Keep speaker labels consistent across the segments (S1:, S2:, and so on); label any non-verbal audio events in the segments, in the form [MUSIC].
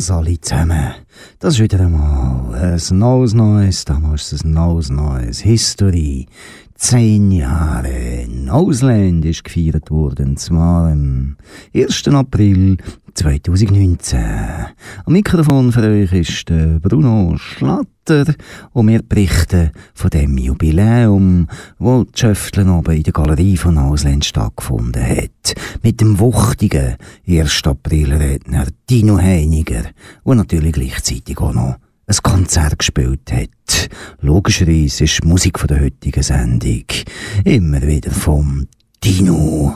S1: Servus alle zusammen. Das ist wieder einmal ein neues Neues, damals ein neues Neues History. Zehn Jahre Ausland ist gefeiert worden, zwar am 1. April 2019. Am Mikrofon für euch ist der Bruno Schlatter und wir berichten von dem Jubiläum, wo die Schöfteln in der Galerie von Ausland stattgefunden hat. Mit dem wuchtigen 1. April-Redner Dino Heiniger, der natürlich gleichzeitig auch noch ein Konzert gespielt hat. Logischerweise ist die Musik von der heutigen Sendung immer wieder vom Dino.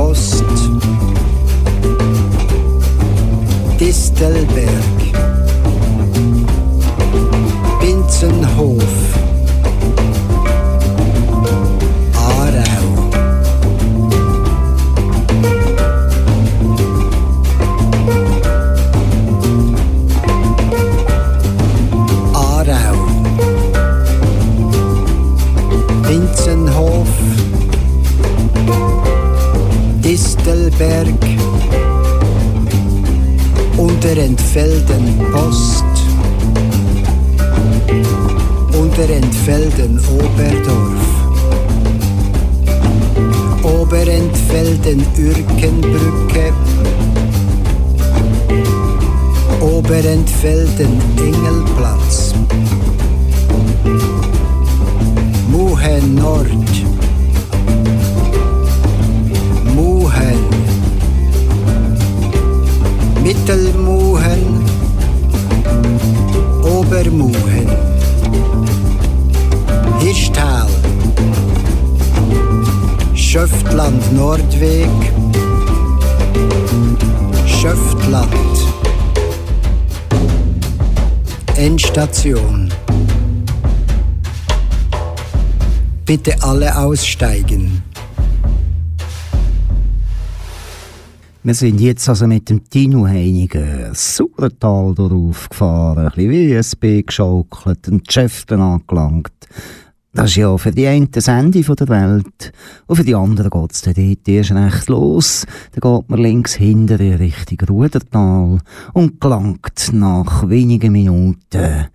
S2: Post. Distelberg. Bitte alle aussteigen.
S1: Wir sind jetzt also mit dem Tino Heiniger Sauertal darauf gefahren, ein bisschen WSB geschaukelt und Geschäfte angelangt. Das ist ja für die einen das Ende der Welt und für die anderen geht es dann dort erst recht los. Dann geht man links hinter in Richtung Rudertal und gelangt nach wenigen Minuten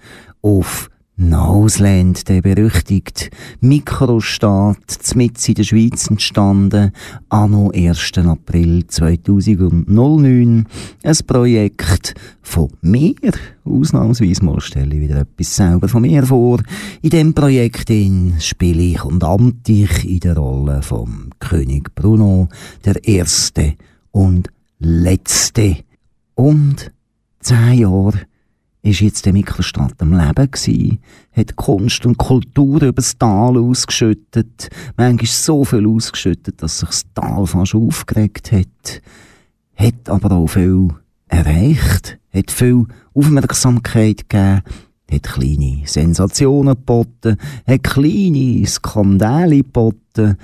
S1: auf Nausland, der berüchtigte Mikrostaat, mit in der Schweiz entstanden, anno 1. April 2009. Ein Projekt von mir. Ausnahmsweise mal stelle ich wieder etwas selber von mir vor. In diesem Projekt spiele ich und amte ich in der Rolle vom König Bruno, der Erste und Letzte. Und zehn Jahre ist jetzt der Mikrostadt am Leben gsi, hat Kunst und Kultur übers Tal ausgeschüttet, manchmal so viel ausgeschüttet, dass sich das Tal fast aufgeregt hat, hat aber auch viel erreicht, hat viel Aufmerksamkeit gegeben, hat kleine Sensationen geboten, hat kleine Skandale geboten.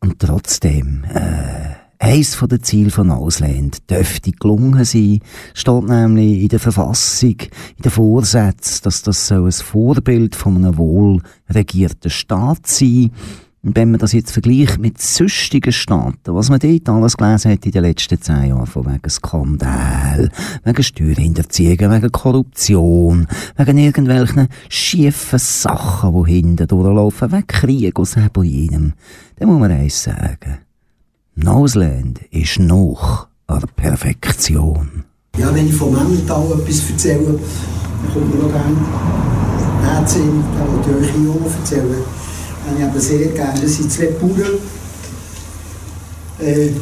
S1: Und trotzdem, äh, Eins von den Zielen von Ausland dürfte gelungen sein, steht nämlich in der Verfassung, in den Vorsätzen, dass das so ein Vorbild von einem wohlregierten Staat sein. Und wenn man das jetzt vergleicht mit sonstigen Staaten, was man dort alles gelesen hat in den letzten zehn Jahren, von wegen Skandal, wegen Steuerhinterziehung, wegen Korruption, wegen irgendwelchen schiefen Sachen, die hinten durchlaufen, wegen Krieg aus jenem, dann muss man eins sagen Noseland ist noch an der Perfektion.
S2: Ja, wenn ich vom Emmental etwas erzähle, dann kommt mir noch gerne der Sinn, den ich euch auch erzählen. Den ich eben sehr gerne. Das sind zwei Bauern. Äh, ich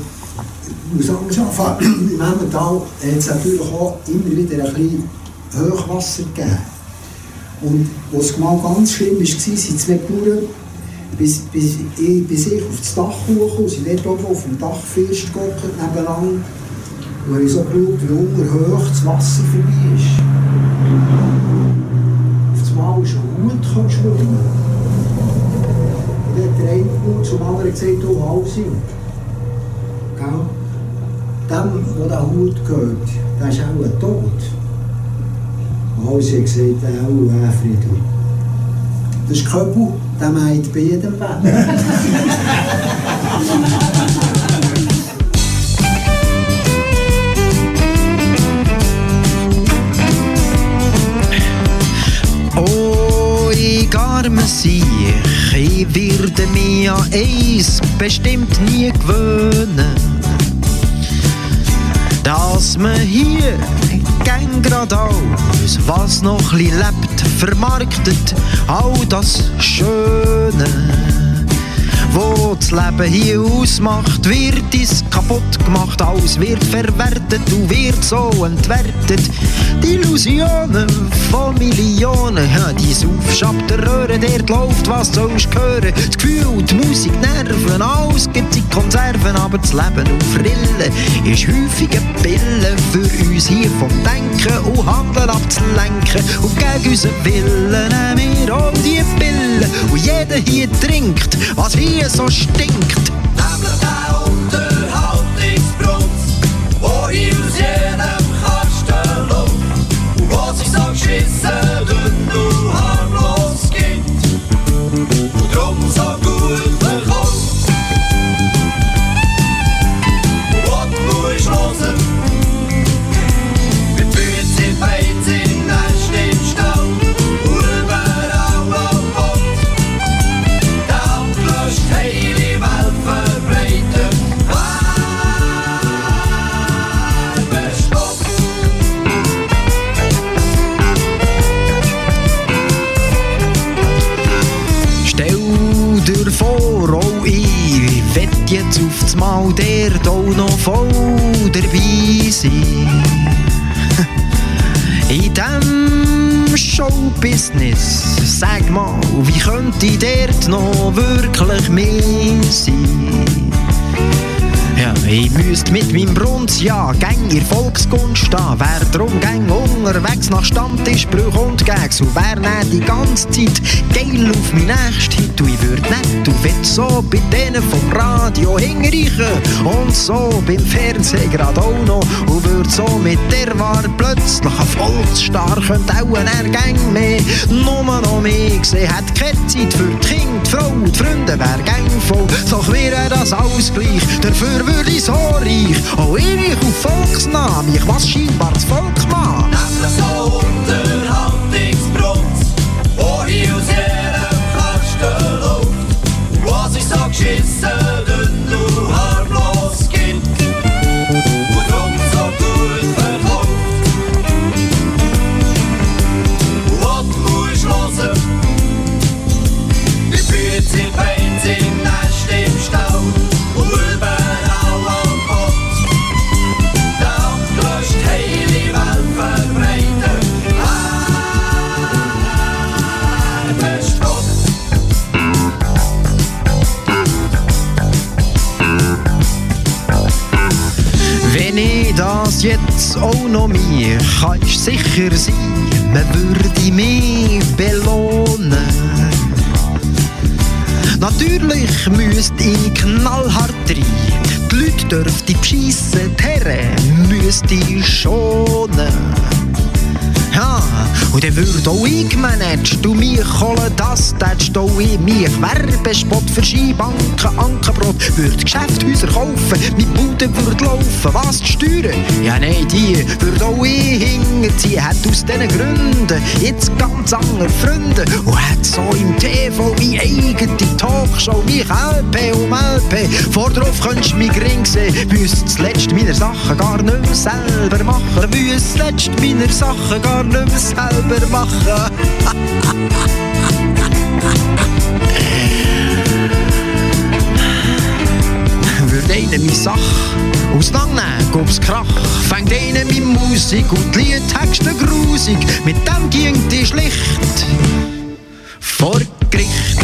S2: muss anders anfangen. [CLEARS THROAT] Im Emmental hat es natürlich auch immer wieder ein bisschen Hochwasser gegeben. Und was mal ganz schlimm war, sind zwei Bauern, bis, bis, bis ich auf das Dach hoch und sind dort oben auf dem Dach fest gehockt nebeneinander. Und habe ich so geschaut, wie unter hoch das Wasser vorbei ist. Auf einmal ist ein Hut geschwommen. Und dann hat der eine Bauer zum anderen gesagt, du Halsi. Gell? Dem, der der Hut gehört, der ist auch tot. Und Halsi hat gesagt, auch, äh, Friedli. Das ist Köbel, der meint bei jedem
S3: ich arme Siech, ich werde mich an eins bestimmt nie gewöhnen. Dass man hier gern geradeaus, was noch lebt, vermarktet all das Schöne. Wo das Leben hier ausmacht, wird es kaputt gemacht, alles wird verwertet und wird so entwertet. Die Illusionen von Millionen, ja, die saufschabte Röhre, dort läuft, was sollst hören. Das Gefühl, die Musik, Nerven, alles gibt die Konserven, aber das Leben auf Rillen ist häufig eine Pille für uns hier vom Denken und Handeln abzulenken. Und gegen unseren Willen nehmen wir auch die Pille und jeder hier trinkt, was hier so stinkt.
S4: Nämlich der Unterhaltungsbrunz,
S3: mal, wie könnte ich dort noch wirklich mehr sein? Ja, ich müsste mit meinem Brunz ja gäng in Volkskunst stehen. Wär drum gäng unterwegs nach Stammtischbrüch und Gags und wär nicht die ganze Zeit geil auf mein nächstes Hit. Und ich würd nicht und will so bei denen vom Radio hinreichen und so beim Fernsehen grad auch noch und würd so mit der War plötzlich ein Volksstar könnt auch ein Gang mehr nur noch mehr gesehen hat keine Zeit für die Kinder, die Frau, die Freunde wär gang voll. Doch wäre das Ausgleich dafür würde ich so reich. Auch ewig auf Volksnamen ich was scheinbar das Volk mag
S4: wo sich
S3: auch noch mir, kannst sicher sein, man würde mich belohnen. Natürlich müsste ich knallhart rein. Die Leute dürften beschissen, die Herren müsste ich schonen. Und dann würde auch ich managed du mich holen, das tätst auch ich mich. Werbespot für Skibanken, Ankerbrot, würd Geschäftshäuser kaufen, mit Bude würd laufen, was die Steuern? Ja, nein, die würd auch ich hinterziehen, hat aus diesen Gründen jetzt ganz andere Freunde und hat so im TV wie eigene Talkshow mich LP um LP. Vor drauf könntest du mich gering sehen. Müsst zuletzt meine Sachen gar nicht mehr selber machen. Müsst zuletzt meine Sachen gar nicht mehr selber machen. Würde einer meine Sache auseinandernehmen, gob's Krach. Fängt einer mit Musik und die Liedtexte grusig. Mit dem ging die schlicht vor Gericht.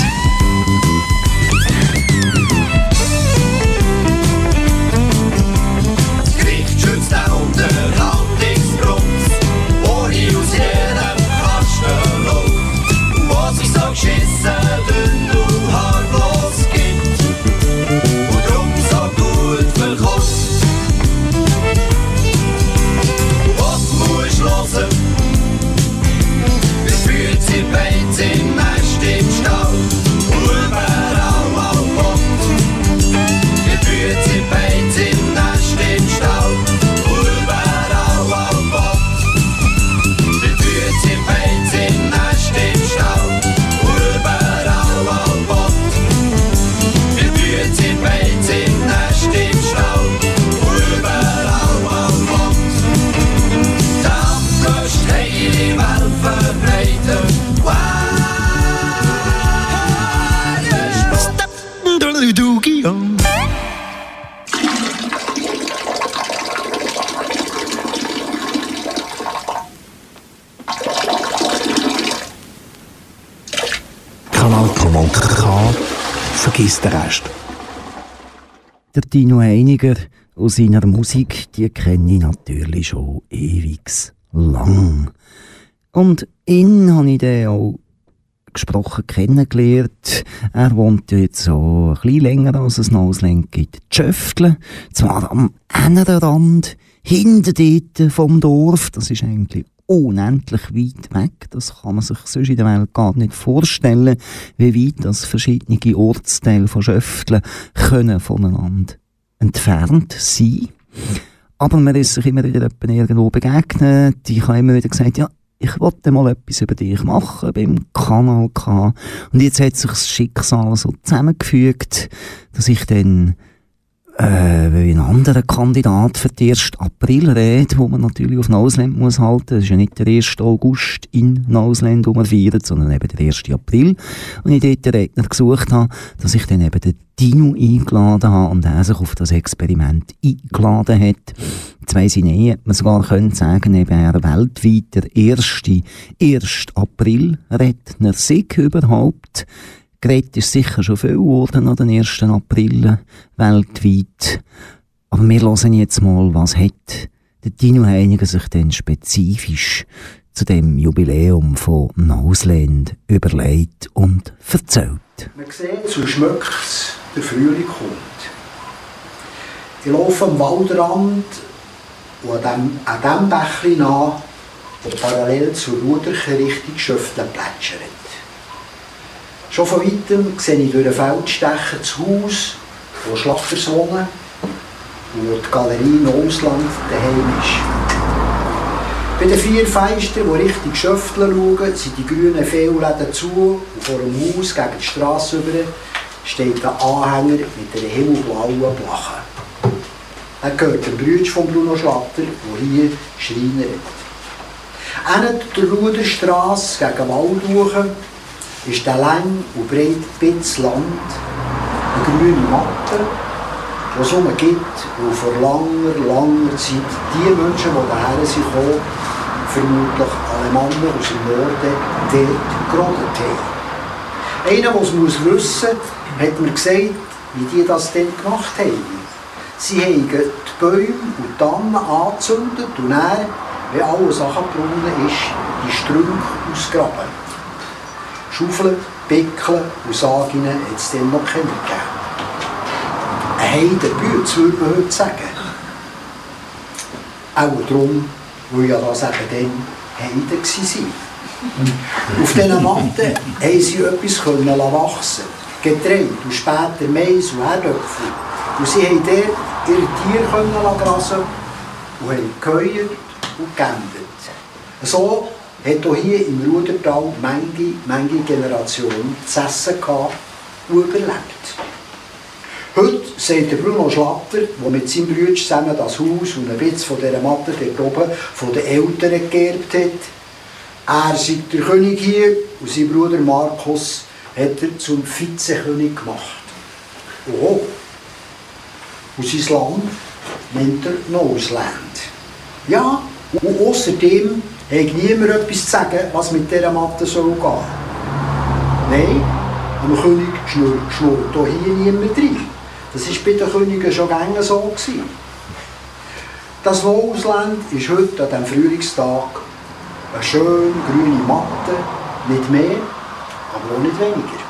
S4: So
S5: Den Rest.
S1: Der Dino Einiger aus seiner Musik, die kenne ich natürlich schon ewig lang. Und ihn habe ich dann auch gesprochen kennengelernt. Er wohnt jetzt so ein bisschen länger als es Nauslenk gibt. Tschöftle, zwar am anderen Rand, hinter dort vom Dorf, das ist eigentlich unendlich weit weg. Das kann man sich sonst in der Welt gar nicht vorstellen, wie weit das verschiedene Ortsteile von Schöftle können voneinander entfernt sein. Aber man ist sich immer wieder irgendwo begegnet. Ich habe immer wieder gesagt, ja, ich wollte mal etwas über dich machen beim Kanal K. Und jetzt hat sich das Schicksal so zusammengefügt, dass ich dann äh, wie ein anderer Kandidat für den 1. April redet, wo man natürlich auf Nausland muss halten. Das ist ja nicht der 1. August in Nausland, wo man feiert, sondern eben der 1. April. Und ich dort den Redner gesucht habe, dass ich dann eben den Dino eingeladen habe und er sich auf das Experiment eingeladen hat. Ich nicht, ob man sogar könnte sagen, eben er weltweit der erste 1. April-Redner sei überhaupt. Geredet ist sicher schon viel geworden an den 1. April weltweit. Aber wir hören jetzt mal, was hat der Dino Heiniger sich denn spezifisch zu dem Jubiläum von Nausland überlegt und erzählt.
S2: Man sieht, so schmeckt es, der Frühling kommt. Ich laufe am Waldrand und an dem, an dem Bächlein nach, der parallel zur Ruderche Richtung Schöftle plätschert. Schon von weitem sehe ich durch ein Feld stechen das Haus, wo Schlachters wohnen und wo die Galerie im Ausland daheim ist. Bei den vier Fenstern, die Richtung Schöftle schauen, sind die grünen Fehlläden zu und vor dem Haus gegen die Straße über steht ein Anhänger mit einer himmelblauen Blache. Er gehört dem Brütsch von Bruno Schlatter, der hier schreinert. Hinter der Ruderstrasse gegen Waldhuchen ist der lang und breit Bitz Land, eine grüne Matte, die es gibt, wo vor langer, langer Zeit die Menschen, die daher sind vermutlich alle Männer aus dem Norden, dort gerodet haben. Einer, der es muss wissen muss, hat mir gesagt, wie die das denn gemacht haben. Sie haben die Bäume und Tannen angezündet und dann, wenn alles angebrunnen ist, die Strünke ausgraben. Schaufeln, Pickeln und Sagen hat es dann noch keine gegeben. Ein Heidenbütz, würde man heute sagen. Auch darum, weil ja das eben dann Heiden waren. Auf diesen Matten haben sie etwas können wachsen Getreide und später Mais und Erdöpfel. Und sie haben dort ihre Tiere grasen und haben geheuert und geändert. So hat auch hier im Rudertal manche, manche Generation zu essen gehabt und überlebt. Heute sagt Bruno Schlatter, der mit seinem Bruder zusammen das Haus und ein bisschen von dieser Matte dort oben von den Eltern geerbt hat, er sei der König hier und sein Bruder Markus hat er zum Vizekönig gemacht. Oh, und sein Land nennt er Noseland. Ja, und außerdem hat niemand etwas zu sagen, was mit dieser Matte soll gehen. Nein, am König schnurrt, schnurrt hier niemand rein. Das war bei den Königen schon gerne so. Gewesen. Das Noseland ist heute an diesem Frühlingstag eine schön grüne Matte, nicht mehr, aber auch nicht weniger.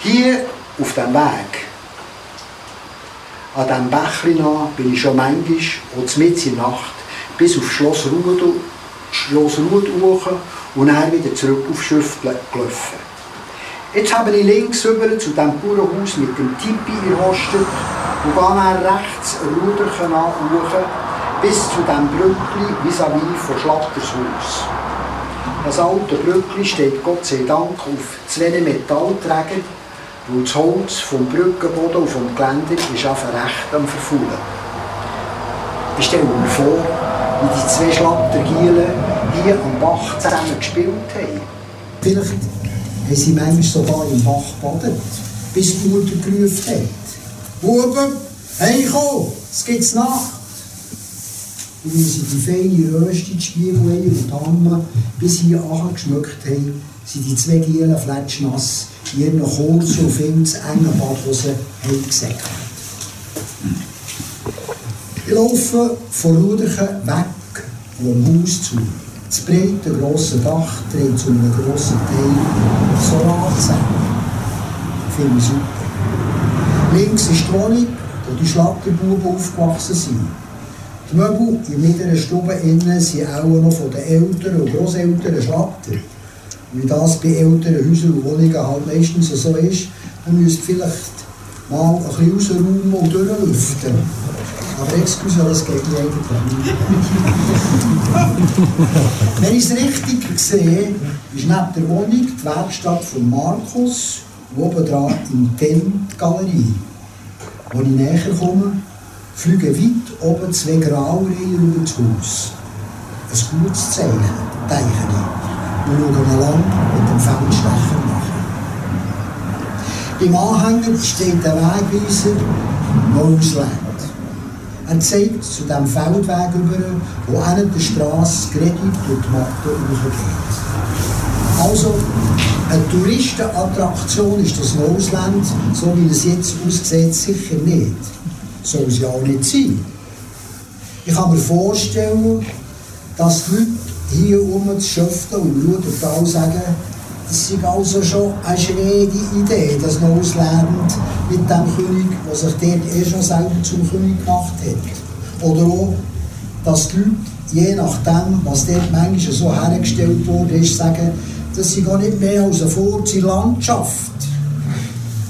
S2: Hier auf dem Weg, an diesem Bächlein bin ich schon manchmal, und mitten in der Nacht, bis auf Schloss Ruhed, Schloss hoch und dann wieder zurück auf Schrift gelaufen. Jetzt habe ich links rüber zu dem Bauernhaus mit dem Tipi erhostet und gehe dann rechts Ruderchen an bis zu dem Brückli vis-à-vis -vis von Schlatters Haus. Das alte Brückli steht Gott sei Dank auf zwei Metallträgern, weil das Holz vom Brückenboden und vom Geländer ist einfach recht am Verfaulen. Ich stelle mir vor, wie die zwei Schlattergielen hier am Bach zusammen gespielt haben. Vielleicht haben sie manchmal sogar im Bach badet, bis die Mutter gerufen hat. Buben, hey komm, es gibt's Nacht. Und wie sie die feine Röste, die Spiegeleier und Damen bis hier angeschmückt haben, sind die zwei Gielen fletschnass in ihren kurzen und viel zu engen Badhosen gesäckelt. Ich laufe von Ruderchen weg vom Haus zu. Das breite, grosse Dach trägt zu einem grossen Teil Solarzellen. Finde ich super. Links ist die Wohnung, wo die Schlatterbuben aufgewachsen sind. Die Möbel in mittleren Stube innen sind auch noch von den Eltern und Großeltern Schlatter. Wie das bei älteren Häusern und Wohnungen halt meistens so ist, dann müsst vielleicht mal ein bisschen rausräumen und durchlüften. Aber excuse, das geht nicht eigentlich [LAUGHS] Wenn ich es richtig sehe, ist neben der Wohnung die Werkstatt von Markus und oben dran im Ten die Galerie. Als ich näher komme, fliegen weit oben zwei Graureihen über das Haus. Ein gutes Zeichen, denke ich. Wir schauen lang mit dem Feldstecher nach. Im Anhänger steht der Wegweiser Moseland. Er zeigt zu dem Feldweg über, wo an der Straße gerade durch die Matte hochgeht. Also, eine Touristenattraktion ist das Moosland, so wie es jetzt aussieht, sicher nicht. Soll es ja auch nicht sein. Ich kann mir vorstellen, dass die Leute hier um zu schöften und Rudertal sagen, das ist also schon eine schräge Idee, das Ausland mit dem König, der sich dort eh schon selber zum König gemacht hat. Oder auch, dass die Leute, je nachdem, was dort manchmal so hergestellt wurde, ist, sagen, das ist gar nicht mehr als eine Furze Landschaft,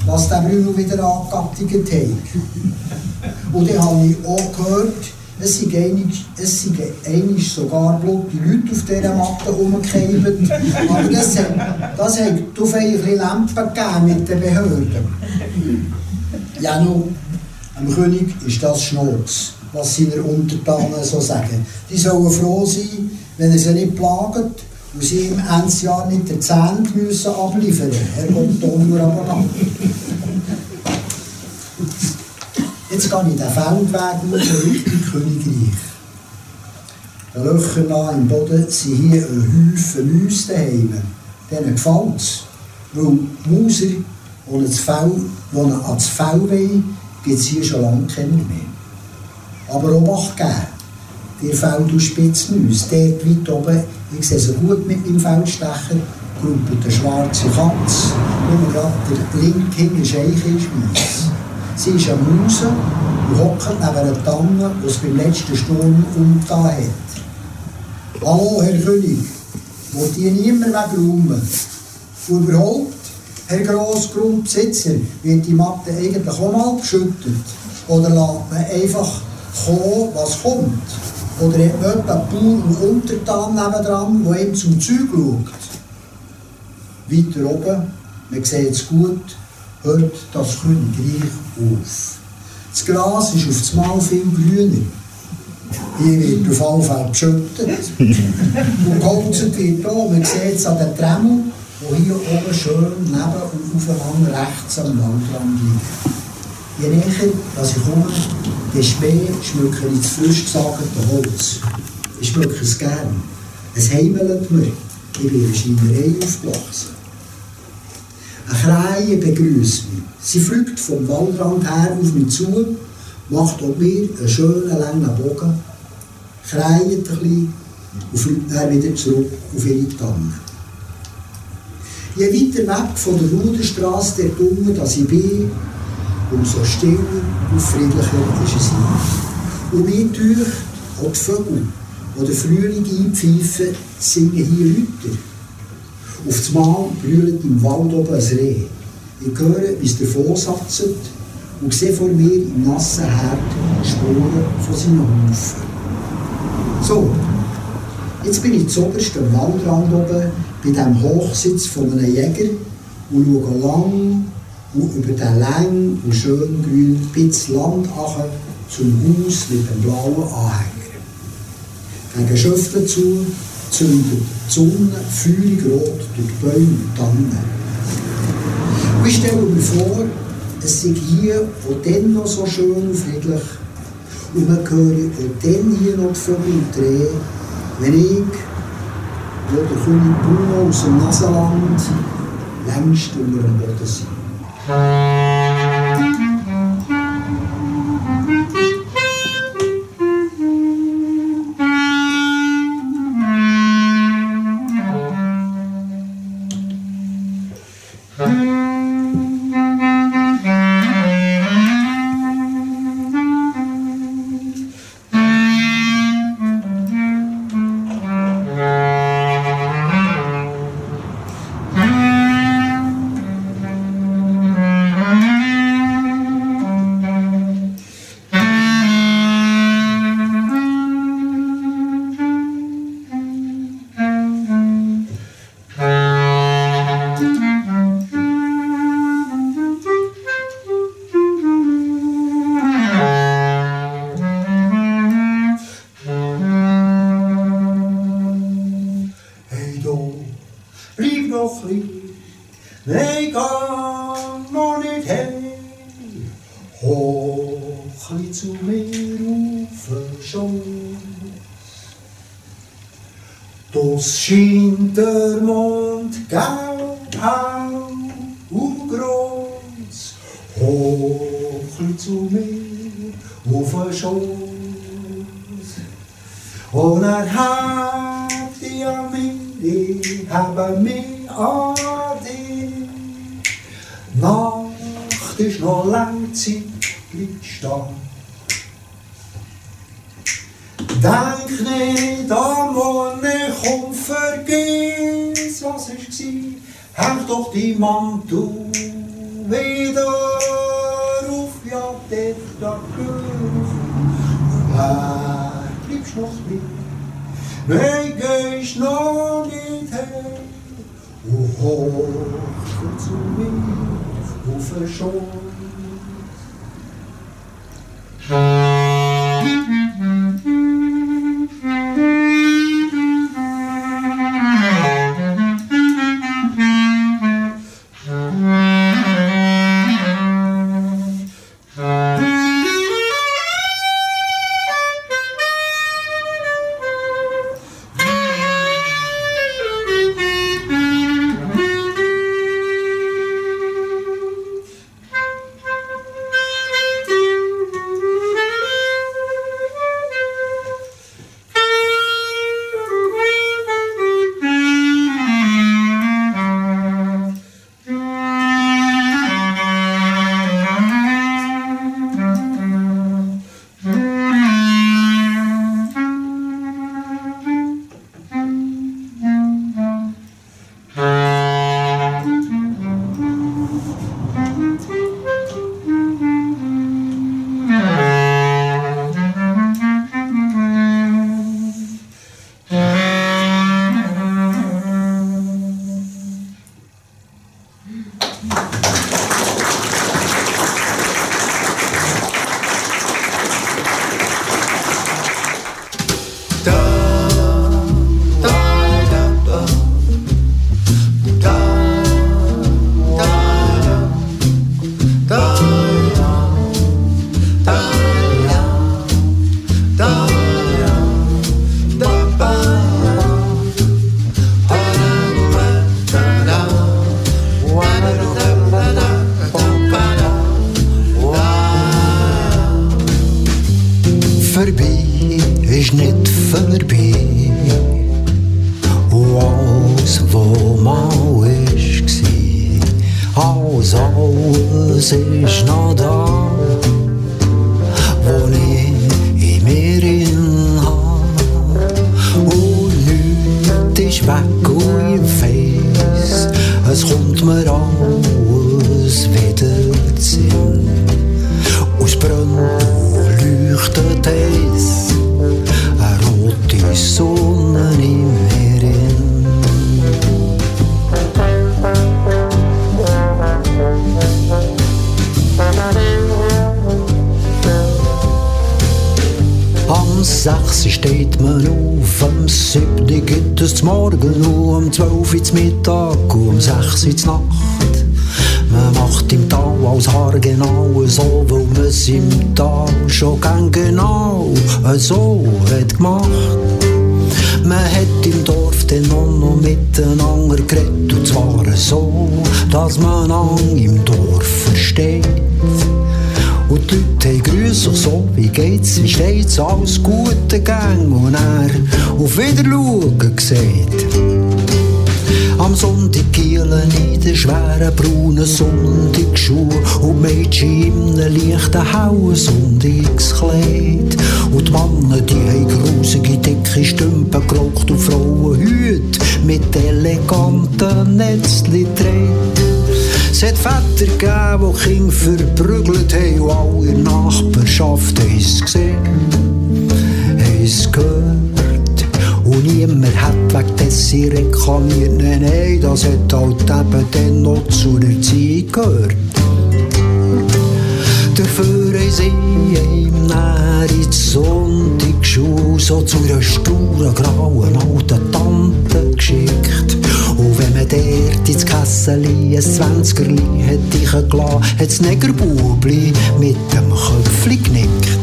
S2: was der Bruno wieder angegattigt hat. Und dann habe ich auch gehört, es sind einig, es sind einig sogar blutige Leute auf dieser Matte rumgekehrt. Aber das hat, das hat auf ein Lampen gegeben mit den Behörden. Ja, nun, am König ist das Schnurz, was seine Untertanen so sagen. Die sollen froh sein, wenn er sie nicht plagt und sie im Endjahr nicht den Zehnt müssen abliefern müssen. Er kommt da nur aber nach. Jetzt gehe ich den Feldweg raus Richtung Königreich. Den Löchern nah im Boden sind hier ein Häufen Mäuse daheim. Denen gefällt es. Weil Mauser, die ans Fell, die wollen, gibt es hier schon lange keine mehr. Aber Obacht geben. Der Feld- und Spitzmäuse, dort weit oben, ich sehe sie gut mit meinem Feldstecher, gruppelt eine schwarze Katze, nur gerade der linke Scheich ist weiss. Sie ist am Maus und hockt neben einer Tanne, die es beim letzten Sturm umgetan hat. Hallo, Herr König, wollt ihr niemand wegräumen? Und überhaupt, Herr Grossgrundbesitzer, wird die Matte eigentlich auch mal geschüttet? Oder lässt man einfach kommen, was kommt? Oder hat man jemanden Bauer und Untertan nebendran, der ihm zum Zeug schaut? Weiter oben man sieht es gut, hört das Königreich auf. Das Gras ist auf das Mal viel grüner. Hier wird auf alle Fälle geschüttet. Und geholzt wird auch, man sieht es an den Tremmel, die hier oben schön neben und aufeinander rechts am Waldrand liegen. Je näher dass ich komme, desto mehr schmücke ich das frisch gesagte Holz. Ich schmücke es gern. Es heimelt mir. Ich bin in einer Schreinerei aufgewachsen. Eine Krähe begrüßt mich. Sie fliegt vom Waldrand her auf mich zu, macht auch mir einen schönen langen Bogen, kräht ein bisschen und fliegt dann wieder zurück auf ihre Tanne. Je weiter weg von der Ruderstraße der Dumme, dass ich bin, umso stiller und friedlicher ist es hier. Und mir durch auch die Vögel, die den Frühling einpfeifen, singen hier Leute. Auf das Mal brüllt im Wald oben ein Reh. Ich höre, wie es davon satzt und sehe vor mir im nassen Herd Spuren von seinen Hufen. So, jetzt bin ich zuoberst am Waldrand oben bei dem Hochsitz von einem Jäger und schaue lang und über den langen und schön grünen Pitz Land zum Haus mit dem blauen Anhänger. Gegen Schöften zu zündet die Sonne feurig rot durch die Bäume und Tannen. Und ich mir vor, es sei hier auch dann noch so schön und friedlich und man höre auch dann hier noch die Vögel drehen, wenn ich, wo der König Bruno aus dem Nasenland, längst unter dem Boden sei. Alles ist noch sechs ins Nacht. Man macht im Tal als Haar genau so, weil man es im Tal schon gern genau so hat gemacht. Man hat im Dorf auch noch miteinander geredet, und zwar so, dass man an im Dorf versteht. Und die Leute haben grüßen sich so, wie geht's, wie steht's, alles gute Gang. Und er auf Wiederschauen gesagt. Am Sonntag gielen in den schweren braunen Sonntagsschuhen und Mädchen in einem leichten hellen Sonntagskleid. Und die Männer, die haben grusige, dicke Stümpen geraucht und Frauen Hüte mit eleganten Netzli dreht. Es hat Väter gegeben, die Kinder verprügelt haben und alle Nachbarschaft haben es gesehen, haben es gehört. Niemand hat wegen dessen reklamiert, nein, nein, das hat halt eben dann noch zu der Zeit gehört. Dafür haben sie ihm näher in die Sonntagsschule so zu einer sturen, grauen alten Tante geschickt. Und wenn man dort ins Kesseli ein Zwanzigerli hat reingelassen, hat das Negerbubli mit dem Köpfli genickt.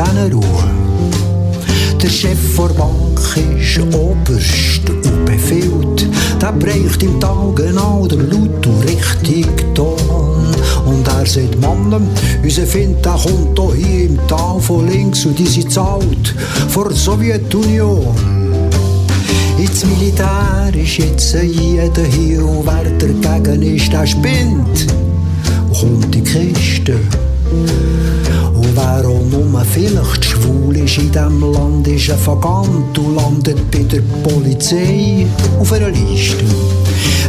S2: Der Zähne Ruhe. Der Chef der Bank ist oberst und befiehlt, der bräucht im Tag genau den laut und richtigen Ton. Und er sagt, Mann, unser Find, der kommt hier im Tal von links und die sind zahlt vor der Sowjetunion. Ins Militär ist jetzt jeder hier und wer dagegen ist, der spinnt und kommt in die Kiste. Wer auch nur vielleicht schwul ist in diesem Land, ist ein Vagant und landet bei der Polizei auf einer Liste.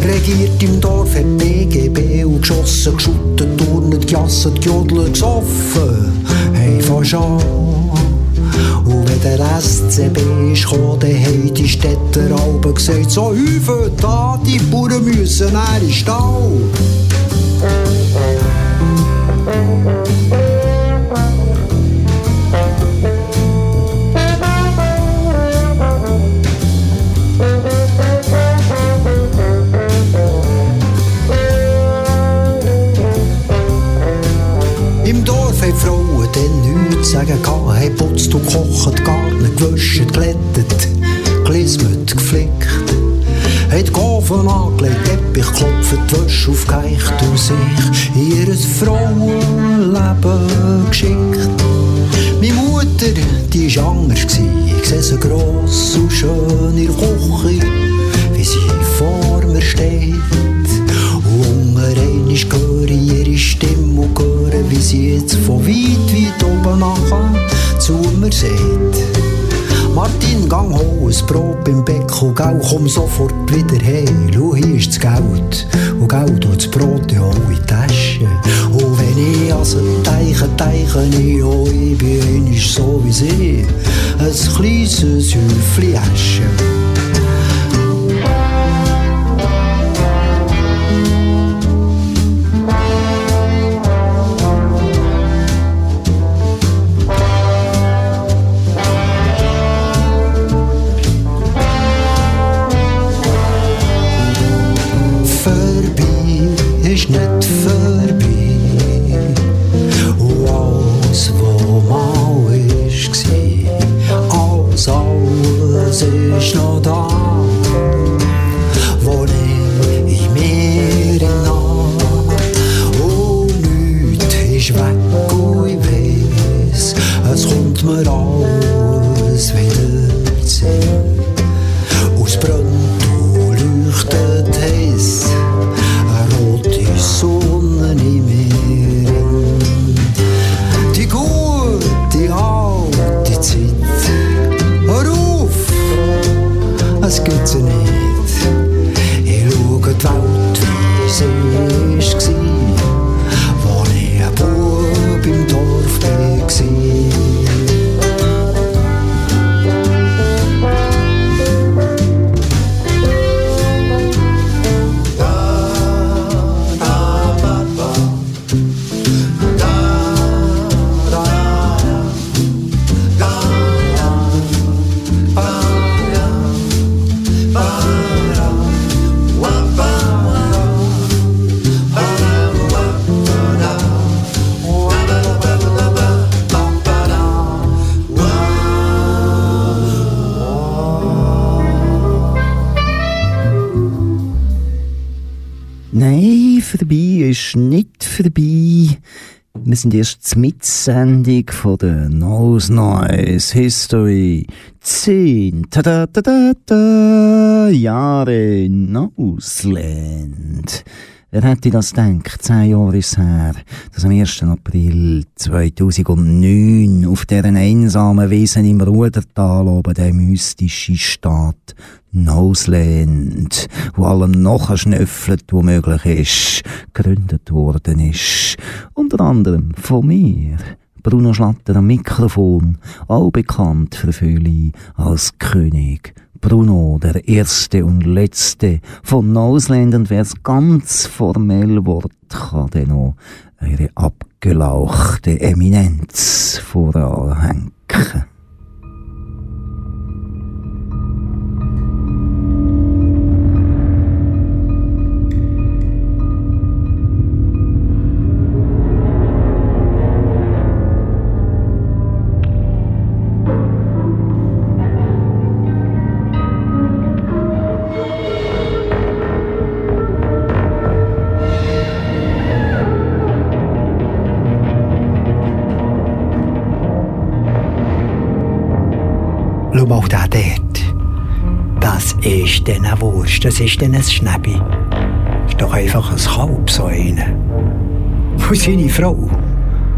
S2: Regiert im Dorf hat BGB und geschossen, geschuttet, turnet, gejasset, gejodelt, gesoffen. Hey, fast. Und wenn der SCB ist gekommen, dann haben die Städter alle gesagt, so Hüfe da, die Bauern müssen in den Stall.
S1: always sind erst zur Mitsendung von der Nose Noise History. Zehn ta -da -da -da -da, Jahre Noseland. Wer hätte das gedacht? Zehn Jahre ist her, dass am 1. April 2009 auf deren einsamen Wesen im Rudertal oben der mystische Staat Noseland, wo allem nachschnüffelt, wo möglich ist, gegründet worden ist. Unter anderem von mir. Bruno Schlatter am Mikrofon, auch bekannt für viele als König Bruno, der erste und letzte von Noseland und es ganz formell wird, kann dann noch ihre abgelauchte Eminenz voranhängen.
S2: Wurst, das ist dann ein Schnäbi. Das ist doch einfach ein Kalb, so einer. Und seine Frau,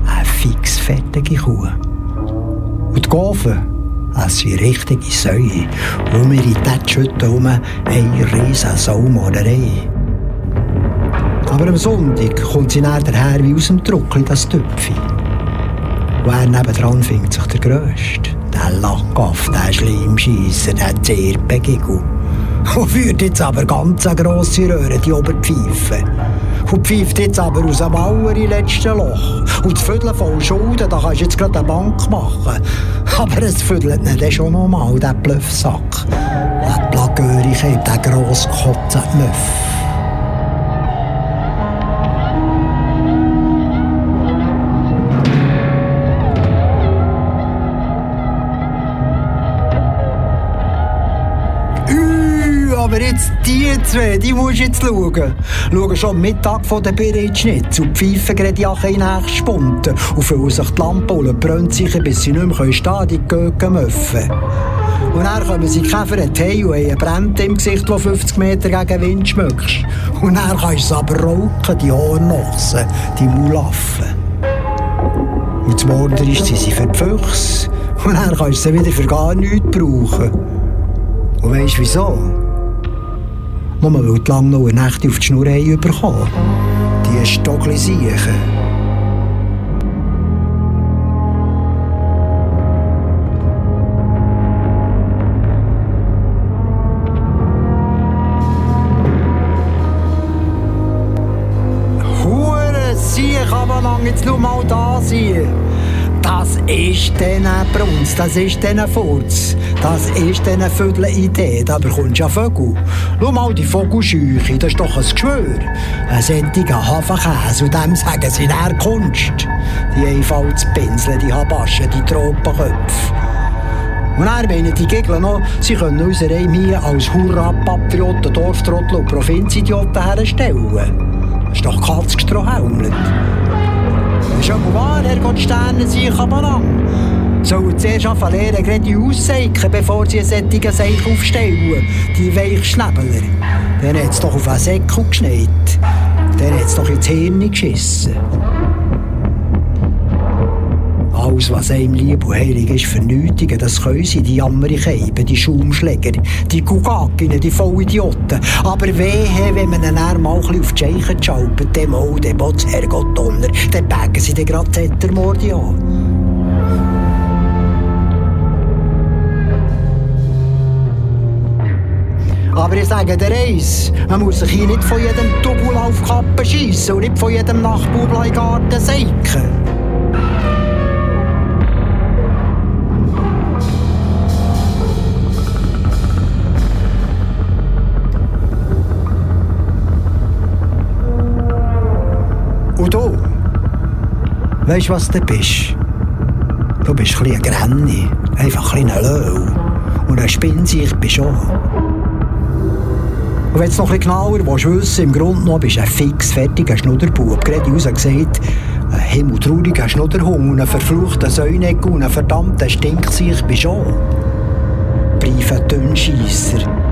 S2: eine fix fettige Kuh. Und die Gaufen, das sind richtige Säue. Und wir in dieser Schütte herum eine riesen Saumorderei. Aber am Sonntag kommt sie näher daher wie aus dem Druckli, das Töpfchen. Und er nebendran findet sich der Grösste. Der Lackaff, der Schleimscheisser, der Zirpengigel. [LAUGHS] Und führt jetzt aber ganz grosse Röhre, die Oberpfeife. Und pfeift jetzt aber aus dem Mauer im letzten Loch. Und das Viertel voll Schulden, da kannst du jetzt gerade eine Bank machen. [LAUGHS] Aber es viertelt nicht dann schon noch mal, der Bluffsack. Der Plagöri der grosse Kotze jetzt die zwei, die musst du jetzt schauen. Schauen schon am Mittag von der Bereitschnitz und pfeifen gerade Jacke in und füllen sich die Lampe und brennt sich, bis sie nicht mehr stehen die Göcken müffen. Und dann kommen sie Käfer in und haben einen Brand im Gesicht, der 50 Meter gegen Wind schmückst. Und dann kannst du es aber rauchen, die Ohrnochsen, die Mulaffen. Und zum Morgen ist sie sie für die Füchse. Und dann kannst du sie wieder für gar nichts brauchen. Und weisst wieso? Nur weil die lange noch eine Nacht auf die Schnur bekommen. Die Stockli siechen. Hure Siech, aber lang jetzt nur mal da sein. Ist den Brunz, das ist den Furz, das ist den Vögel Idee, da bekommst du ja Vögel. Schau mal die Vogelscheuche, das ist doch ein Geschwür. Ein sättiger Hafenkäse, und dem sagen sie näher Kunst. Die Einfallspinseln, die Habaschen, die Tropenköpfe. Und dann meinen die Gegner noch, sie können unsere Reim hier als Hurra-Patrioten, Dorftrottel und Provinzidioten herstellen. Das ist doch Katzgestrohhelmlet. Ist aber wahr, Herrgott Sterne, sie aber lang. Sollen zuerst anfangen lernen, gerade die ausseiken, bevor sie einen solchen Seich aufstellen. Die Weichschnäbeler. Dann hat es doch auf einen Säckel geschneit. Dann hat es doch ins Hirn geschissen. Alles, was einem lieb und heilig ist, vernötigen, das können sie, die Jammericheiben, die Schaumschläger, die Gugakinnen, die Vollidioten. Aber wehe, wenn man dann mal ein auf die Scheichen schalpet, dem auch, dem Botz, Herrgott Donner, dann packen sie den gerade Zettermord an. Aber ich sage dir eins, man muss sich hier nicht von jedem Double auf die Kappe schiessen und nicht von jedem Nachtbubel in Garten seiken. Weißt du, was du bist? Du bist ein bisschen ein Granny, einfach ein ein Löw. Und ein Spinnsicht bist du auch. Und wenn du noch ein genauer willst, wissen, im Grunde genommen bist du ein fix fertiger Schnudderbub. Gerade uns gesagt, ein himmeltrauriger Schnudderhung und ein verfluchter Säunegg und ein verdammter Stinksicht bist du auch. Briefe Dünnscheisser.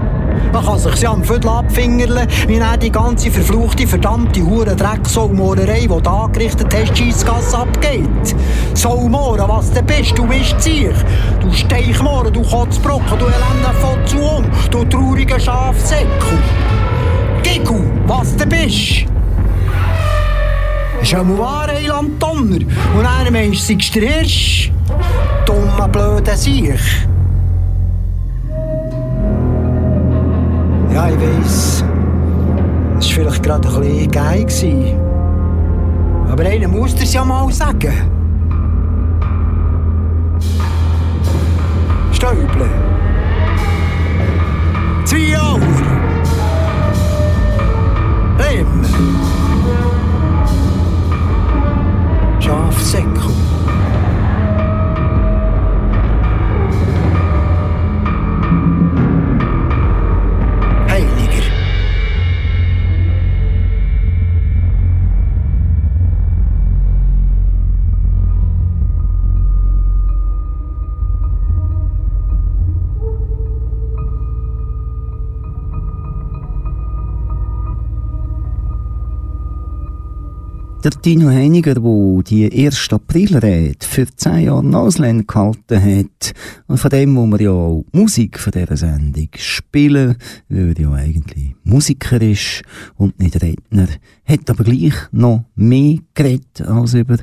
S2: Man kann sich ja am Viertel abfingerle, wie er die ganze verfluchte, verdammte hure Drecksaumorerei, die du angerichtet hast, Scheissgasse abgeht. Saumoren, was du bist, du bist Ziech. Du Steichmoren, du Kotzbrocken, du elender Fotzuong, du trauriger Schafsäckel. Gigu, was du bist. ist ja mal wahr, Heiland Donner. Und er meinst, du seist der Hirsch. Dummer, blöder Siech. Ja, ich weiss. Es war vielleicht gerade ein bisschen geil. Gewesen. Aber einer muss dir's ja mal sagen. Stäuble. Zwei Auer.
S1: Der Tino Heiniger, der die 1. Aprilrede für 10 Jahre in Ausland gehalten hat, und von dem, wo wir ja auch Musik von dieser Sendung spielen, weil er ja eigentlich Musiker ist und nicht Redner, hat aber gleich noch mehr geredet als über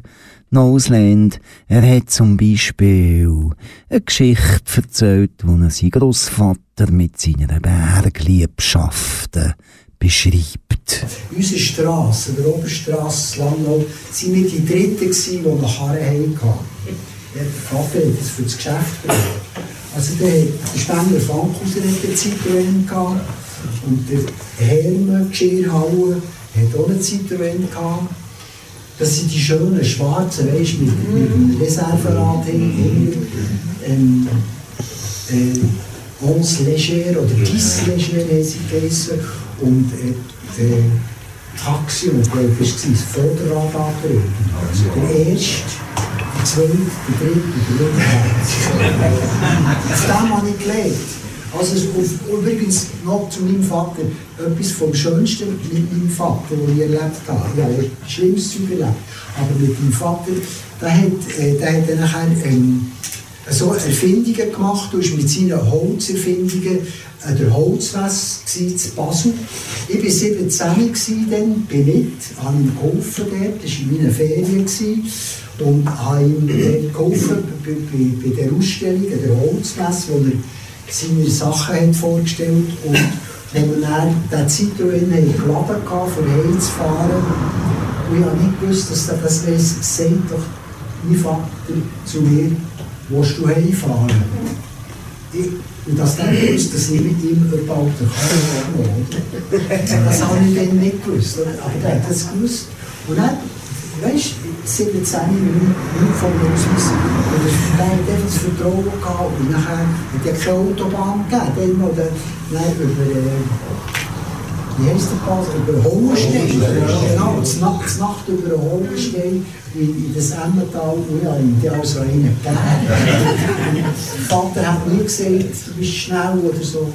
S1: Ausland. Er hat zum Beispiel eine Geschichte erzählt, wo er seinen Großvater mit seinen Bergliebschaften beschreibt.
S2: Unsere Strasse, der Oberstrasse Langnau, waren wir die Dritten, die noch Karren hatten. Der Vater hat das für das Geschäft gebracht. Also der, der Spender Fankhauser hat eine Citroën gehabt und der Hermann Geschirrhauen hat auch eine Citroën gehabt. Das sind die schönen schwarzen, weißt du, mit, mit dem Reserverad hinten. Ähm, äh, Ons Leger oder Dix Leger haben sie geheissen. Und äh, der Taxi, und glaube ich, war das Vorderrad angerührt. Der erste, der zweite, der dritte, der dritte. Auf dem habe ich gelernt. Also auf, übrigens noch zu meinem Vater, etwas vom Schönsten mit meinem Vater, das ich erlebt habe. Ich habe das Schlimmste erlebt. Aber mit meinem Vater, der hat, äh, der hat dann nachher ähm, so Erfindungen gemacht. Du mit seinen Holzerfindungen an der Holzmesse in Basel. Ich war 17 gsi dann, bin mit, habe ihm geholfen dort, das war in meinen Ferien. Und habe ihm geholfen bei, bei, bei der Ausstellung an der Holzmesse, wo er seine Sachen hat vorgestellt und wo wir dann den Citroën geladen hatten, von heimzufahren. Und ich habe nicht gewusst, dass das weiss, sagt doch mein Vater zu mir, willst du heimfahren? Ich, und das dann gewusst, dass ich mit ihm überhaupt der Karre habe. Das habe ich dann nicht gewusst. oder? Aber der hat das gewusst. Und dann, weißt du, 17 Minuten von mir Ausweis. Und der hat einfach das Vertrauen gehabt. Und nachher hat er keine Autobahn gegeben. Dann, oder, nein, über, äh, wie heisst der Pass? Über Hohenstein. Genau, das Nacht, Nacht über Hohenstein in, das Emmental. Und ja, ihm die also gegeben. Der Vater hat nie gesagt, du bist schnell oder so.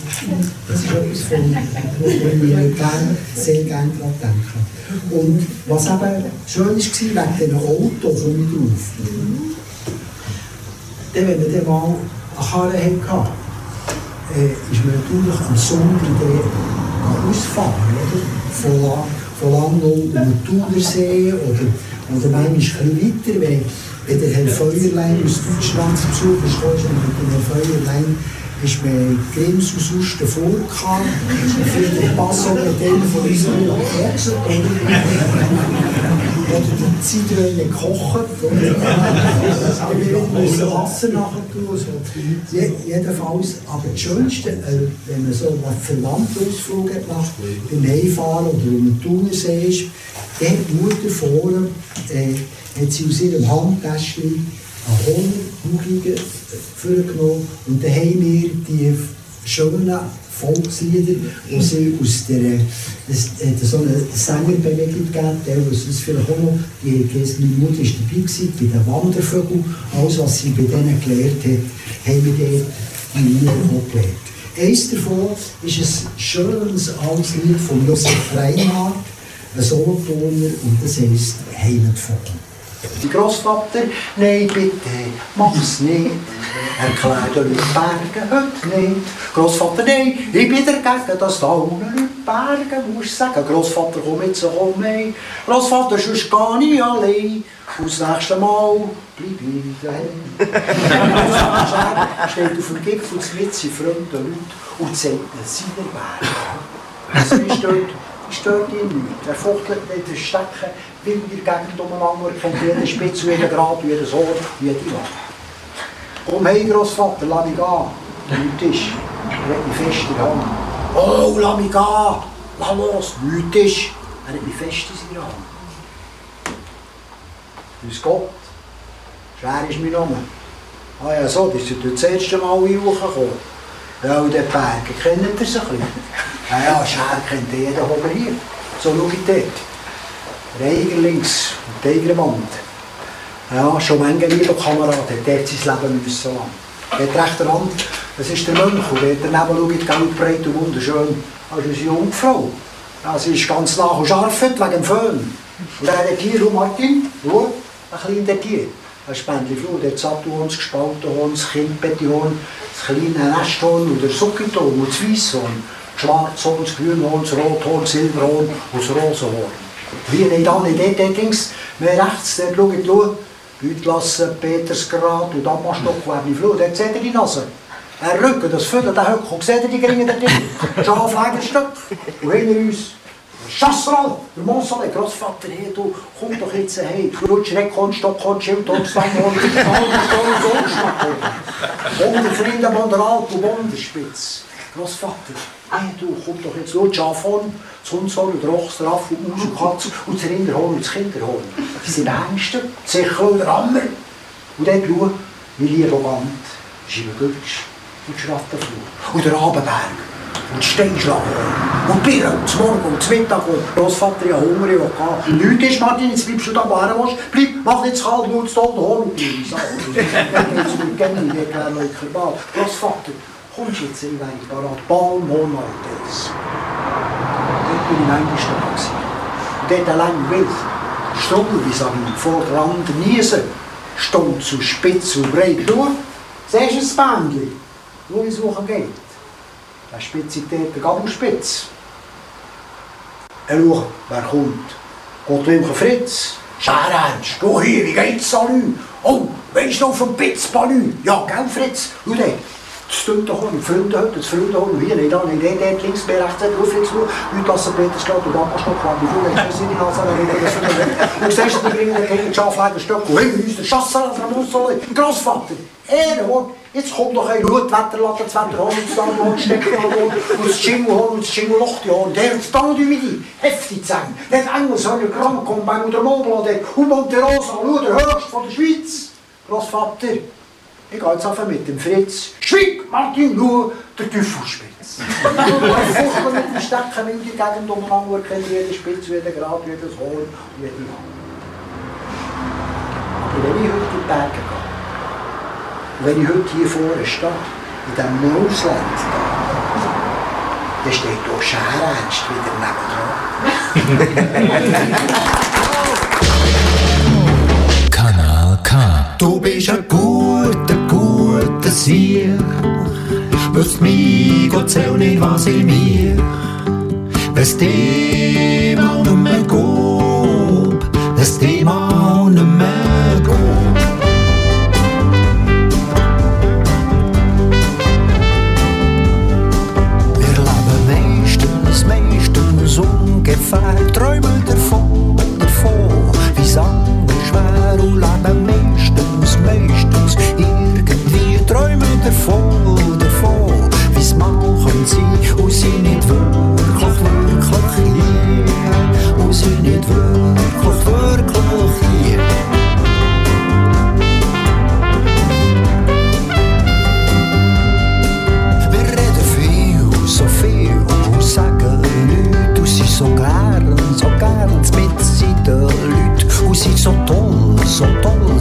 S2: Das ist etwas, von, wo ich gerne, sehr gerne daran denke. Und was eben schön war, wegen diesen Autos, die ich drauf dann, wenn man dann mal eine Karre hatte, äh, ist man natürlich am Sonntag ausfahren, oder? Von, von Langnau den Thunersee oder, oder manchmal ein bisschen weiter, wenn, wenn der Herr Feuerlein aus Deutschland zu Besuch ist, und mit dem Herr Feuerlein ist man Grims aus Osten vorgekommen, für den Passo mit dem von unseren Ärzten oder die Zitrone gekocht. oder? Aber wir müssen Wasser nachher tun. So. Je, jedenfalls, aber das Schönste, äh, wenn man so einen Verwandtenausflug hat gemacht, beim Heimfahren oder um den Thunersee ist, dann die Mutter vorne, äh, hat sie aus ihrem Handtäschchen Honighugigen vorgenommen und dann haben wir die schönen Volkslieder, die sie aus der, es hat so eine Sängerbewegung gegeben, der, was es vielleicht auch noch, die heisst, meine Mutter war dabei gewesen, bei den Wandervögeln, alles was sie bei denen gelernt hat, haben wir dort die Lieder auch gelernt. Eins davon ist ein schönes altes Lied von Josef Reinhardt, ein Solothurner, und das heisst Heimatvogel. Die Großvater, nein bitte, mach's nicht. Erklär den Leuten Berge heute nicht. Großvater, nein, ich bin dagegen, dass da unten Leute Berge musst sagen. Großvater, komm jetzt, komm mit. Großvater, sonst gar nicht allein. Und das nächste Mal bleib ich daheim. Er [LAUGHS] steht auf dem Gipfel mit seinen fremden Leuten und zeigt ihnen seine Berge. Das ist dort stört ihn. Er fuchtelt nicht, er stecken, in Gegend umeinander, er kennt jeden Spitz, jeden Grad, jeden Ohr, jede Lage. Komm hey, Großvater, lass mich gehen. Nichts. Er hat mich fest in der Hand. Oh, lass mich gehen. Lass los. Ist. Er hat mich fest in seiner Hand. Grüß Gott. Schwer ist mein Name. Ah ja, so, das ist das erste Mal hier hochgekommen. Ja, und den Berg kennt ihr sich ein bisschen. Ja, ja, Scher kennt jeder oben hier. So schau ich dort. Reiger links und Tigerwand. Ja, schon manche liebe Kameraden, der hat sein Leben müssen lang. Dort rechter Hand, das ist der Mönch. Und dort daneben schaut ganz breit und wunderschön. Das ist unsere Jungfrau. Ja, sie ist ganz nach und scharf wegen dem Föhn. Und dann hat hier, Martin, schau, ein kleiner Tier. Ein Spendlifloh, der Sattelhorn, das gespaltene das Kindbettihorn, das kleine Nesthorn und der Suckenton und das Weisshorn, das Schwarzhorn, das Grünhorn, das Rothorn, das Silberhorn und das Rosenhorn. Wie nicht alle dort, links, mehr rechts, dort schaut, schau, Gütlassen, Petersgrad und Dammerstock, Weblifloh, dort seht ihr die Nase. Er Rücken, das Füllen, der Höckel, seht ihr die Geringe da drin? Schaflegerstück. Und hinter uns Chasseral, der Monsalé, Großvater, hey, du, komm doch jetzt heim. Rutsch, Rekon, Stockhorn, Schildhorn, Stanghorn, Stahlhorn, Goldschmackhorn. Und der Frieden von der Alp und Wunderspitz. Großvater, hey, du, komm doch jetzt, Schafhorn, das Hundshorn, der Ochs, der Affe, die Maus und und das Rinderhorn und das Kinderhorn. Das sind die Ängste, die Sichel und der Hammer. Und dort schau, wie lieber Wand, Schiebergülsch und Schrattenflur. Und der Abenberg und Steinschlag und Birnen, und Morgen und zum Mittag und Großvater ja Hunger, ich will gehen. Nichts ist, Martin, jetzt bleibst du da, wo du willst. Bleib, mach nicht zu kalt, nur zu toten Horn und bleib. Dann geht's mir gerne, ich erkläre euch Ball. Großvater, kommst du jetzt in die parat? Balmonaltes. Dort bin ich manchmal da gewesen. Und dort allein wild. Wie so ein Vorderrand Niesen. Stund zu spitz und breit. Schau, siehst du das Bändchen? Wie es hoch geht. Der Spezität, der Gabelspitz. Er schaut, wer kommt. Gott Wilke Fritz. Scherernst, du hier, wie geht's, Salü? Oh, weisst du noch vom Pitzbalü? Ja, gell, Fritz? Schau dort. Das tut doch die Freunde heute, das Freunde heute, hier, nicht da, nicht dort, dort, links, mehr rechts, dort, Fritz, schau. Heute lassen Petersgrad und Dammerstock, die Freunde, ich weiß nicht, was er redet. Du siehst, die bringen den Kind Schafleiderstock, und hinter uns der Chasser, der Mussole, der Grossvater. Ehrenwort, jetzt kommt doch ein Hutwetterlatte, das Wetterhorn, das Dammerhorn, das Steckhorn, und das Schingelhorn, und das Schingellochtihorn, der hat dann wie die heftig sein. Der hat Engelshörner krank, kommt bei Mutter Mobla, der Monterosa, schau, der höchste von der Schweiz. Grossvater, ich gehe jetzt einfach mit dem Fritz. Schwieg, Martin, schau, der Teufelspitz. [LAUGHS] Er fuchtelt mit dem Stecken in die Gegend umeinander, kennt jede Spitze, jeder Grad, jedes Horn und jede Hand. Aber wenn ich heute in die Berge gehe, wenn ich heute hier vorne stehe, in diesem Mausland, dann steht hier Schärernst wieder nebenan. [LAUGHS]
S5: Kanal K.
S6: Du bist ein guter, guter Sieg.
S3: Wirfst mich, Gott zähl nicht, was in mir. Wenn's dem auch nur grob, das Thema davon, davon, wär und leben meistens, meistens irgendwie, träumen davon, davon, wie's machen sie und sie nicht wirklich, wirklich hier.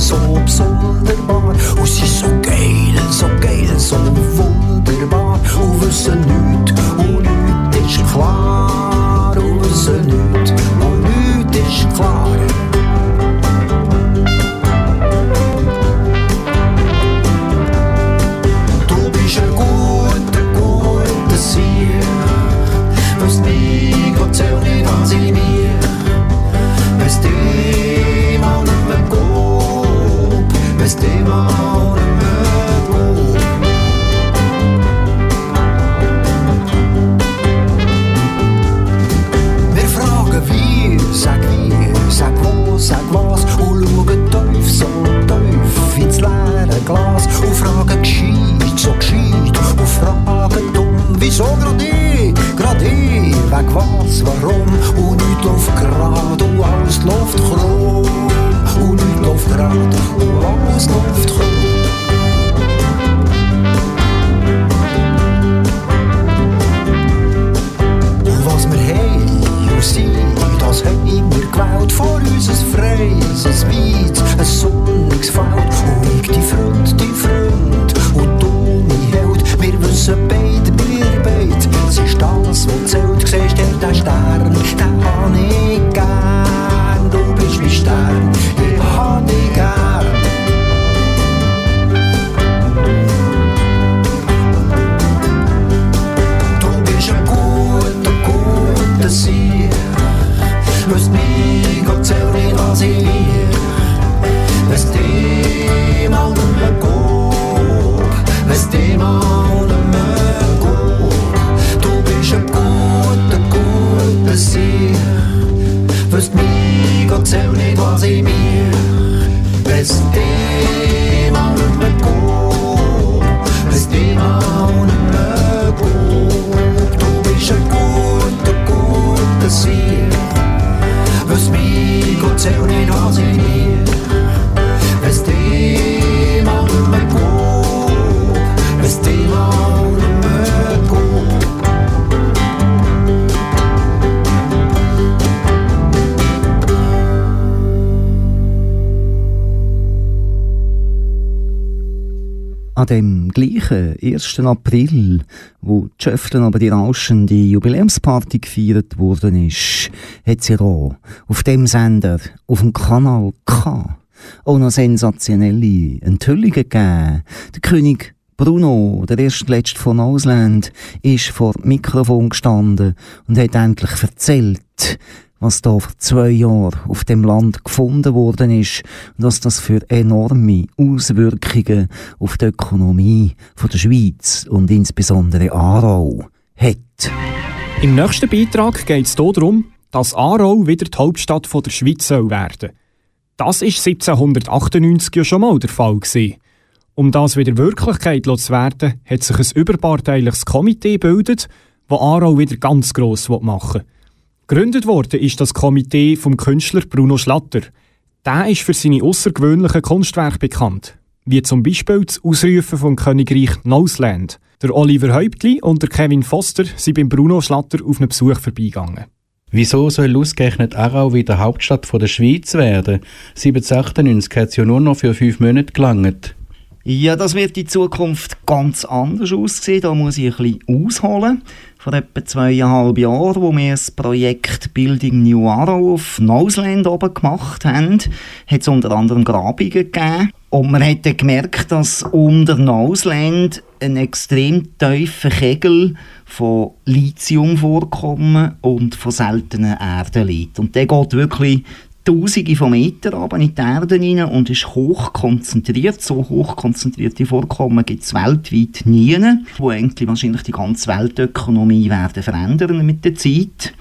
S3: Toll, so besonderbar. Und sind so geil, so geil, so wunderbar. Und wissen nichts, und dem
S1: gleichen 1. April, wo die Schöften aber die rauschende Jubiläumsparty gefeiert worden ist, hat ja da, auf dem Sender, auf dem Kanal K, auch noch sensationelle Enthüllungen gegeben. Der König Bruno, der erstletzte von Ausland, ist vor dem Mikrofon gestanden und hat endlich erzählt, was da vor zwei Jahren auf dem Land gefunden worden ist und was das für enorme Auswirkungen auf die Ökonomie von der Schweiz und insbesondere Aarau hat.
S7: Im nächsten Beitrag geht es darum, dass Aarau wieder die Hauptstadt von der Schweiz soll werden. Das ist 1798 ja schon mal der Fall gewesen. Um das wieder Wirklichkeit zu werden, hat sich ein überparteiliches Komitee gebildet, das Aarau wieder ganz gross machen will. Gegründet worden ist das Komitee vom Künstler Bruno Schlatter. Der ist für seine außergewöhnlichen Kunstwerke bekannt, wie zum Beispiel das Ausrufen vom Königreich Noseland. Der Oliver Häuptli und der Kevin Foster sind beim Bruno Schlatter auf einen Besuch vorbeigegangen.
S8: Wieso soll ausgerechnet Aarau wieder Hauptstadt von der Schweiz werden? 1798 hat es ja nur noch für fünf Monate gelangt.
S1: Ja, das wird in Zukunft ganz anders aussehen. Da muss ich ein bisschen ausholen. Vor etwa zweieinhalb Jahren, wo wir das Projekt Building New Aarau auf Noseland oben gemacht haben, hat es unter anderem Grabungen gegeben. Und man hat dann gemerkt, dass unter Nausland ein extrem tiefer Kegel von Lithium vorkommen und von seltenen Erden liegt. Und der geht wirklich Tausende von Metern runter in die Erde rein und ist hoch konzentriert. So hoch konzentrierte Vorkommen gibt es weltweit nie, wo eigentlich wahrscheinlich die ganze Weltökonomie werden verändern mit der Zeit.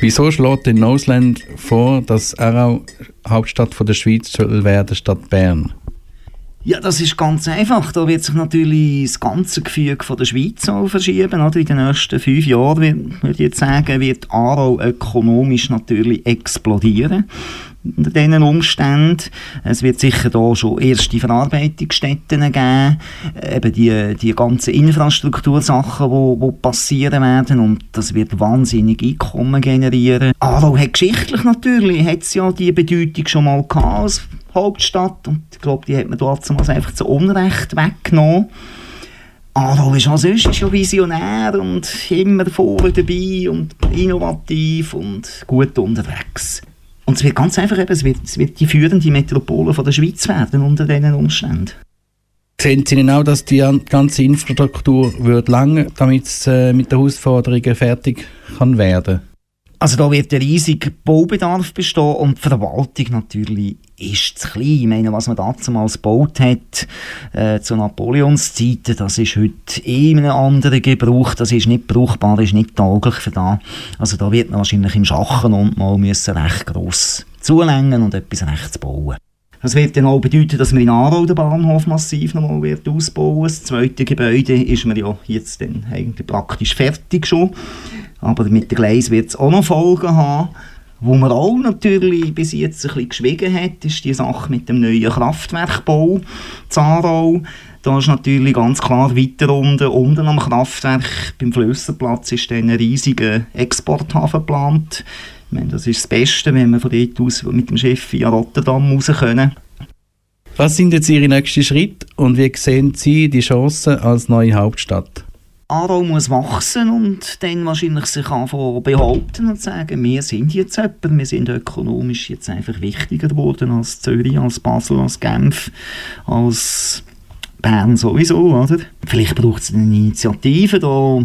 S8: Wieso schlägt denn Nausland vor, dass Aarau Hauptstadt von der Schweiz werden statt Bern?
S1: Ja, das ist ganz einfach. Da wird sich natürlich das ganze Gefüge von der Schweiz auch verschieben. Oder? In den nächsten fünf Jahren, würde ich jetzt sagen, wird Aarau ökonomisch natürlich explodieren unter diesen Umständen. Es wird sicher da schon erste Verarbeitungsstätten geben, eben die, die ganzen Infrastruktursachen, die wo, wo passieren werden und das wird wahnsinnig Einkommen generieren. Aarau hat geschichtlich natürlich, hat ja die Bedeutung schon mal gehabt als Hauptstadt und ich glaube, die hat man dort einfach zu Unrecht weggenommen. Aarau ist auch sonst ja visionär und immer vorne dabei und innovativ und gut unterwegs. Und es wird ganz einfach eben, es wird, es wird die führende Metropole von der Schweiz werden unter diesen Umständen.
S8: Sehen Sie denn auch, dass die ganze Infrastruktur wird lange, damit es äh, mit den Herausforderungen fertig kann werden?
S1: Also da wird ein riesiger Baubedarf bestehen und die Verwaltung natürlich ist zu klein. Ich meine, was man damals gebaut hat, äh, zu Napoleonszeiten, das ist heute eh in einem anderen Gebrauch, das ist nicht brauchbar, ist nicht tauglich für da. Also da wird man wahrscheinlich im Schachen und mal müssen recht gross zulängen und etwas rechts bauen. Das wird dann auch bedeuten, dass man in Aarau den Bahnhof massiv nochmal wird ausbauen Das zweite Gebäude ist man ja jetzt dann eigentlich praktisch fertig schon. Aber mit den Gleis wird es auch noch Folgen haben. Wo man auch natürlich bis jetzt ein bisschen geschwiegen hat, ist die Sache mit dem neuen Kraftwerkbau Zarau. Da ist natürlich ganz klar weiter unten, unten am Kraftwerk beim Flösserplatz ist dann ein riesiger Exporthafen geplant. Meine, das ist das Beste, wenn wir von dort aus mit dem Schiff via Rotterdam raus können.
S8: Was sind jetzt Ihre nächsten Schritte und wie sehen Sie die Chancen als neue Hauptstadt?
S1: Aarau muss wachsen und dann wahrscheinlich sich anfangen behaupten und sagen, wir sind jetzt jemand, wir sind ökonomisch jetzt einfach wichtiger geworden als Zürich, als Basel, als Genf, als Bern sowieso, oder? Vielleicht braucht es eine Initiative, da,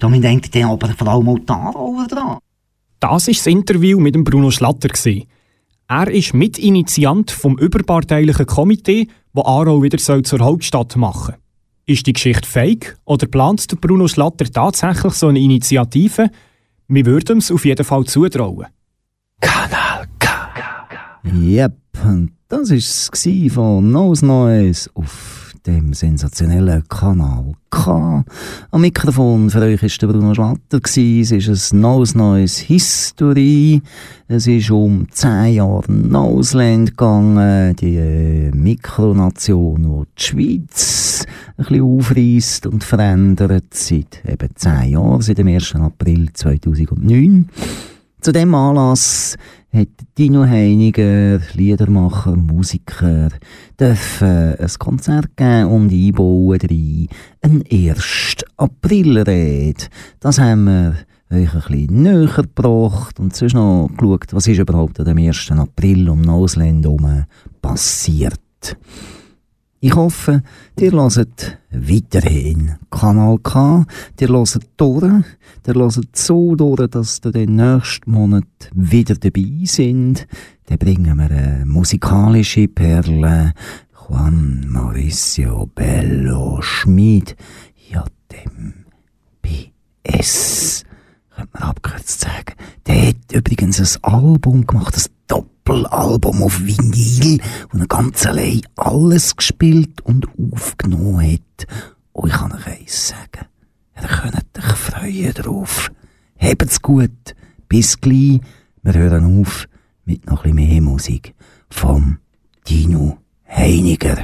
S1: da denkt dann aber vor allem auch die Aarauer dran.
S7: Das war das Interview mit dem Bruno Schlatter. Er ist Mitinitiant vom überparteilichen Komitee, das Aarau wieder zur Hauptstadt machen soll. Ist die Geschichte fake oder plant der Bruno Schlatter tatsächlich so eine Initiative? Wir würden es auf jeden Fall zutrauen.
S1: Kanal K. Yep, und das war es von Nose Noise auf dem sensationellen Kanal K. Am Mikrofon für euch war der Bruno Schlatter. Es ist ein neues, neues History. Es ist um zehn Jahre Ausland gegangen. Die äh, Mikronation, die die Schweiz ein bisschen aufreißt und verändert seit eben zehn Jahren, seit dem 1. April 2009. Zu dem Anlass hat Dino Heiniger, Liedermacher, Musiker, dürfen ein Konzert geben und einbauen rein. Ein 1. Aprilrede. Das haben wir euch ein bisschen näher gebracht und sonst noch geschaut, was ist überhaupt am 1. April um Nosland herum passiert. Ich hoffe, ihr hört weiterhin Kanal K, ihr hört durch, ihr hört so durch, dass ihr den nächsten Monat wieder dabei sind. Dann bringen wir eine musikalische Perle. Juan Mauricio Bello Schmid, dem BS, könnte man abgekürzt sagen. Der hat übrigens ein Album gemacht, ein Doppelalbum auf Vinyl, wo er ganz allein alles gespielt und aufgenommen hat. Und ich kann euch eins sagen. Ihr könnt euch freuen drauf. Habt's gut. Bis gleich. Wir hören auf mit noch ein bisschen mehr Musik vom Dino Heiniger.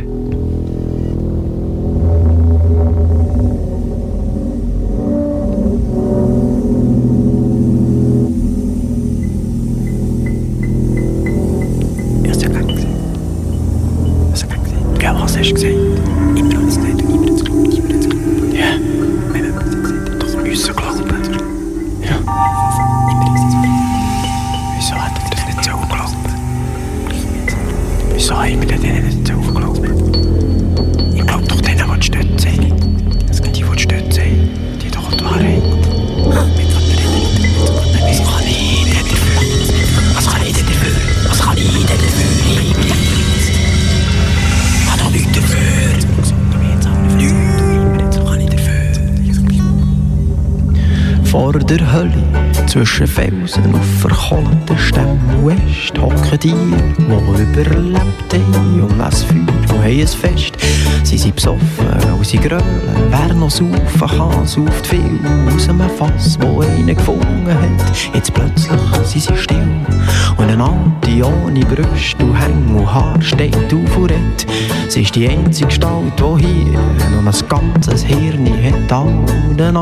S1: Was hast du gesagt? Ich bin uns nicht, ich bin uns glauben, ich bin uns glauben. Ja. Wir haben etwas gesagt. Doch müssen glauben. Ja. Ich bin uns Wieso hat er das nicht so geglaubt? Wieso haben wir denn nicht so geglaubt? Ich glaube doch denen, die stehen.
S3: vor der Hölle. Zwischen Felsen auf verkohlten Stämmen. West hocken die, die überlebt haben, um das Feuer und haben ein Fest. Sie sind besoffen und sie grölen, wer noch saufen kann, sauft viel aus einem Fass, wo einer gefunden hat. Jetzt plötzlich sind sie still und eine alte ohne Brüste und Hänge und Haar steht auf und redet. Sie ist die einzige Gestalt, die hier noch ein ganzes Hirn hat. Allen anderen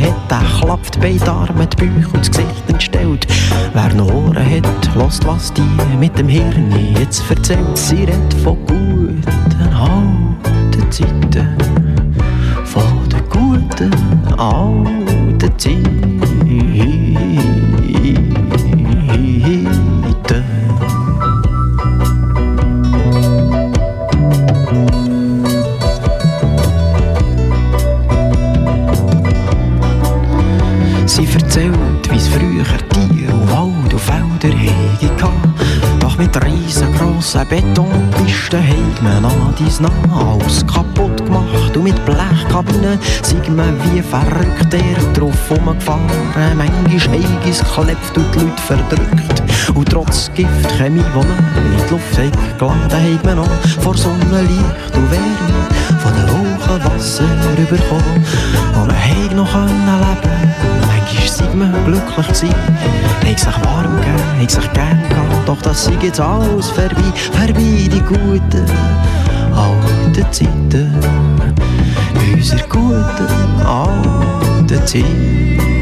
S3: hat er klappt beide Arme, die Bauch das Gesicht entstellt. Wer noch Ohren hat, hört, was die mit dem Hirn jetzt erzählt. Sie redet von guten alten Zeiten, von den guten alten Zeiten. Riesengroßen Betonpisten hat man an nach alles kaputt gemacht. Und mit Blechkabinen sind man wie verrückt der drauf rumgefahren. Manchmal heig es geklebt und die Leute verdrückt. Und trotz Gift, Chemie, die man in die Luft hat geladen, hat man noch vor Sonnenlicht und Wärme von den hohen Wasser überkommen. Und man hat noch leben Sei man glücklich gewesen, hat sich warm gegeben, hat sich gern gehabt, doch das sei jetzt alles vorbei, vorbei die guten alten Zeiten, unsere guten alten Zeiten.